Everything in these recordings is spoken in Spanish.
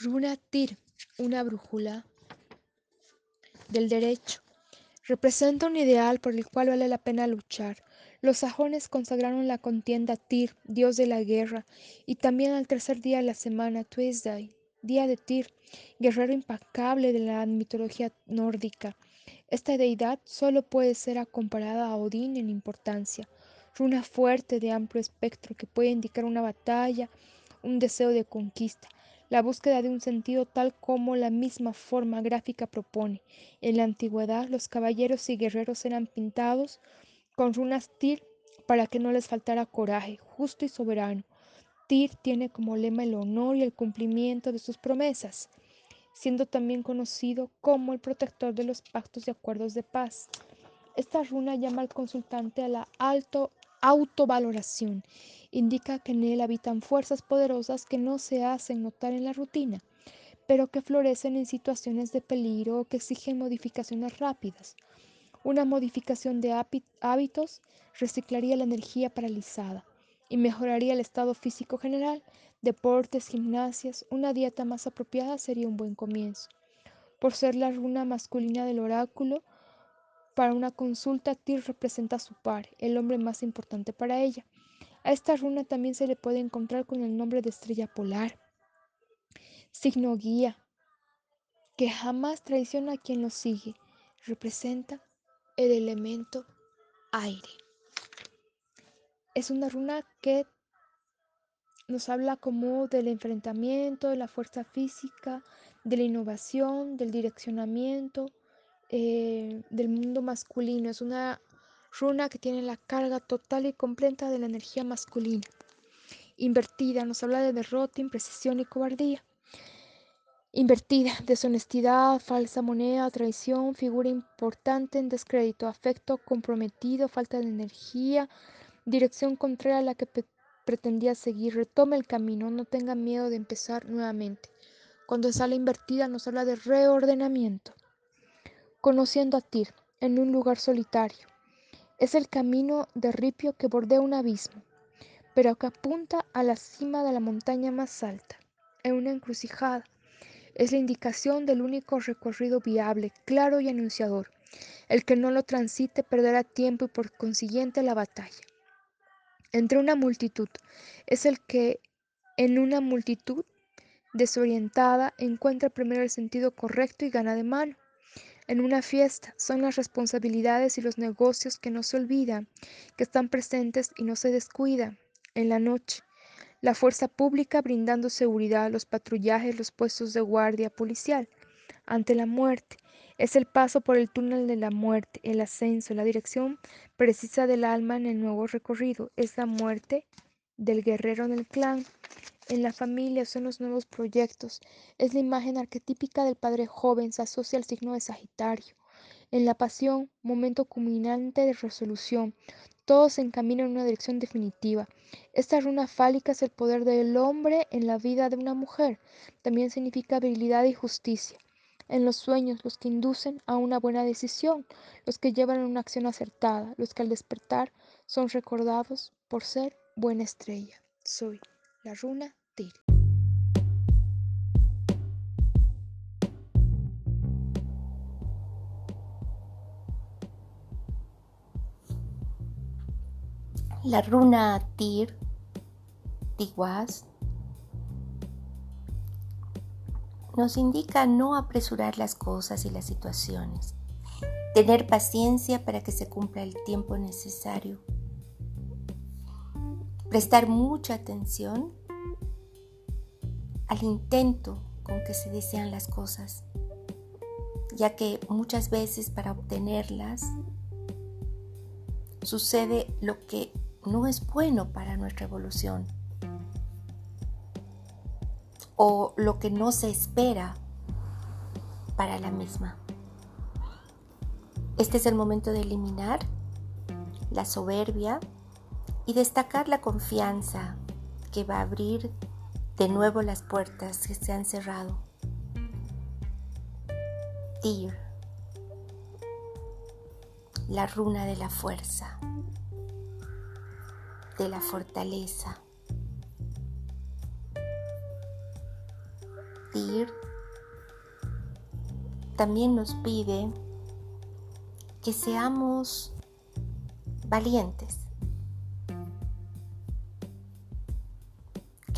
Runa Tir, una brújula del derecho. Representa un ideal por el cual vale la pena luchar. Los sajones consagraron la contienda a Tyr, dios de la guerra, y también al tercer día de la semana, Tuesday, día de Tyr, guerrero impecable de la mitología nórdica. Esta deidad solo puede ser comparada a Odín en importancia. Runa fuerte de amplio espectro que puede indicar una batalla, un deseo de conquista, la búsqueda de un sentido tal como la misma forma gráfica propone. En la antigüedad los caballeros y guerreros eran pintados con runas Tir para que no les faltara coraje, justo y soberano. Tir tiene como lema el honor y el cumplimiento de sus promesas, siendo también conocido como el protector de los pactos y acuerdos de paz. Esta runa llama al consultante a la alto autovaloración indica que en él habitan fuerzas poderosas que no se hacen notar en la rutina, pero que florecen en situaciones de peligro o que exigen modificaciones rápidas. Una modificación de hábitos reciclaría la energía paralizada y mejoraría el estado físico general. Deportes, gimnasias, una dieta más apropiada sería un buen comienzo. Por ser la runa masculina del oráculo, para una consulta, Tyr representa a su par, el hombre más importante para ella. A esta runa también se le puede encontrar con el nombre de estrella polar, signo guía, que jamás traiciona a quien lo sigue. Representa el elemento aire. Es una runa que nos habla como del enfrentamiento, de la fuerza física, de la innovación, del direccionamiento, eh, del mundo masculino. Es una runa que tiene la carga total y completa de la energía masculina. Invertida nos habla de derrota, imprecisión y cobardía. Invertida, deshonestidad, falsa moneda, traición, figura importante en descrédito, afecto comprometido, falta de energía, dirección contraria a la que pretendía seguir. Retome el camino, no tenga miedo de empezar nuevamente. Cuando sale invertida nos habla de reordenamiento. Conociendo a Tir en un lugar solitario. Es el camino de ripio que bordea un abismo, pero que apunta a la cima de la montaña más alta, en una encrucijada. Es la indicación del único recorrido viable, claro y anunciador. El que no lo transite perderá tiempo y por consiguiente la batalla. Entre una multitud es el que en una multitud desorientada encuentra primero el sentido correcto y gana de mano. En una fiesta son las responsabilidades y los negocios que no se olvidan, que están presentes y no se descuidan. En la noche, la fuerza pública brindando seguridad, los patrullajes, los puestos de guardia policial. Ante la muerte, es el paso por el túnel de la muerte, el ascenso, la dirección precisa del alma en el nuevo recorrido. Es la muerte del guerrero en el clan, en la familia son los nuevos proyectos. Es la imagen arquetípica del padre joven, se asocia al signo de Sagitario. En la pasión, momento culminante de resolución. Todo se encamina en una dirección definitiva. Esta runa fálica es el poder del hombre en la vida de una mujer. También significa habilidad y justicia. En los sueños, los que inducen a una buena decisión, los que llevan a una acción acertada, los que al despertar son recordados por ser buena estrella. Soy la runa Til. La runa Tir, Tiguas, nos indica no apresurar las cosas y las situaciones, tener paciencia para que se cumpla el tiempo necesario, prestar mucha atención al intento con que se desean las cosas, ya que muchas veces para obtenerlas sucede lo que no es bueno para nuestra evolución o lo que no se espera para la misma. Este es el momento de eliminar la soberbia y destacar la confianza que va a abrir de nuevo las puertas que se han cerrado. Tyr, la runa de la fuerza, de la fortaleza, Tir también nos pide que seamos valientes,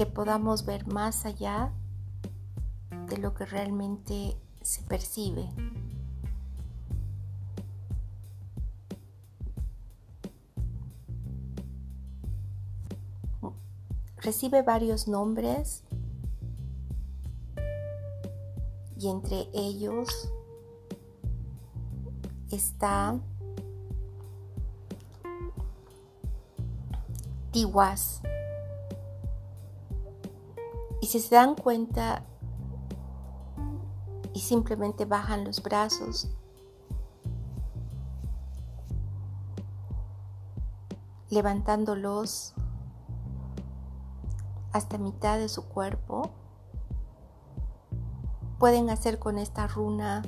que podamos ver más allá de lo que realmente se percibe. Recibe varios nombres y entre ellos está Tiwas. Si se dan cuenta y simplemente bajan los brazos, levantándolos hasta mitad de su cuerpo, pueden hacer con esta runa,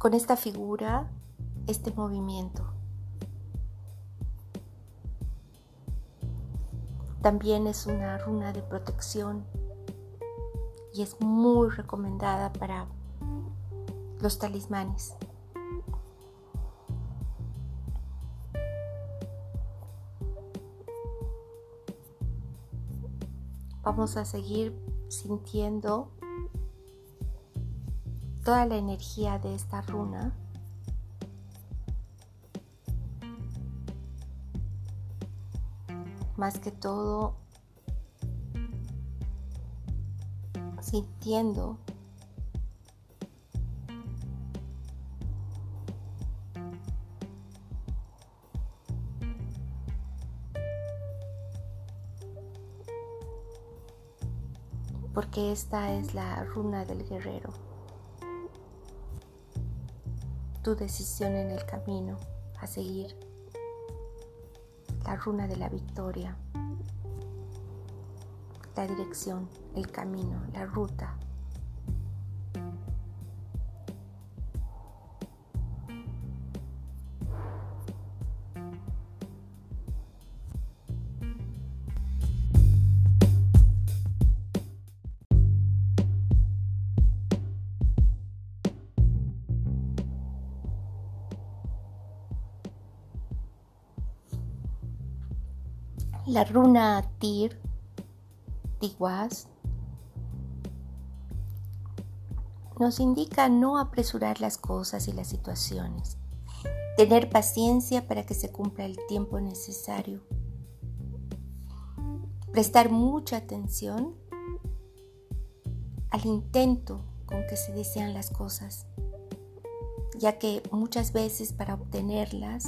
con esta figura, este movimiento. También es una runa de protección y es muy recomendada para los talismanes. Vamos a seguir sintiendo toda la energía de esta runa. Más que todo, sintiendo porque esta es la runa del guerrero. Tu decisión en el camino a seguir. La runa de la victoria. La dirección, el camino, la ruta. La runa Tir, Tiguaz, nos indica no apresurar las cosas y las situaciones, tener paciencia para que se cumpla el tiempo necesario, prestar mucha atención al intento con que se desean las cosas, ya que muchas veces para obtenerlas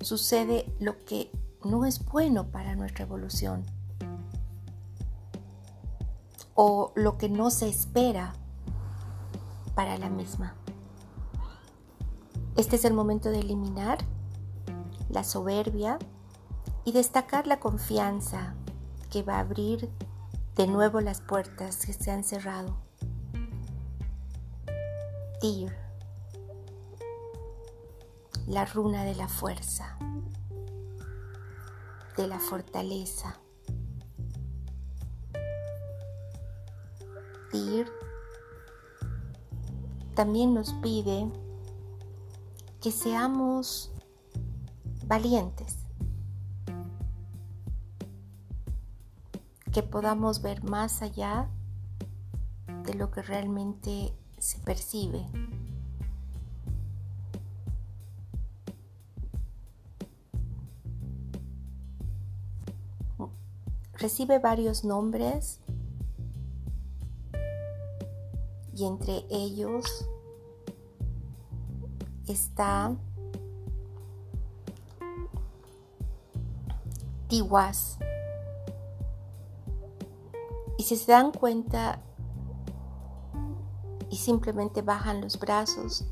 sucede lo que no es bueno para nuestra evolución o lo que no se espera para la misma. Este es el momento de eliminar la soberbia y destacar la confianza que va a abrir de nuevo las puertas que se han cerrado. Tir, la runa de la fuerza de la fortaleza. Tir también nos pide que seamos valientes, que podamos ver más allá de lo que realmente se percibe. Recibe varios nombres y entre ellos está Tiwas. Y si se dan cuenta y simplemente bajan los brazos,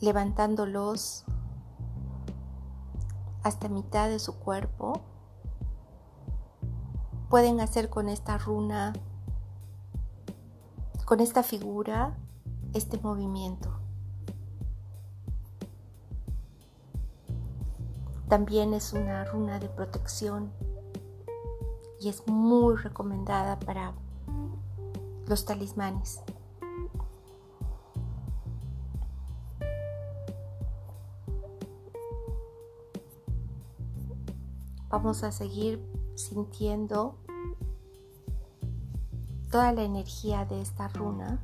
levantándolos hasta mitad de su cuerpo, pueden hacer con esta runa, con esta figura, este movimiento. También es una runa de protección y es muy recomendada para los talismanes. Vamos a seguir sintiendo toda la energía de esta runa.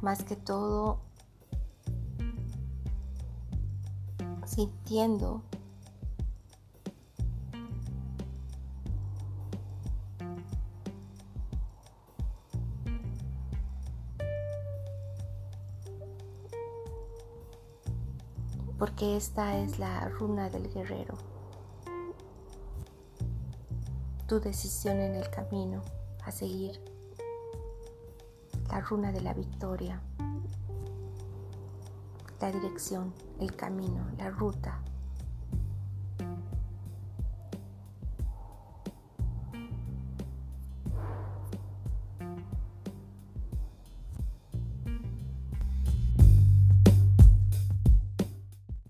Más que todo, sintiendo porque esta es la runa del guerrero. Tu decisión en el camino a seguir. La runa de la victoria. La dirección, el camino, la ruta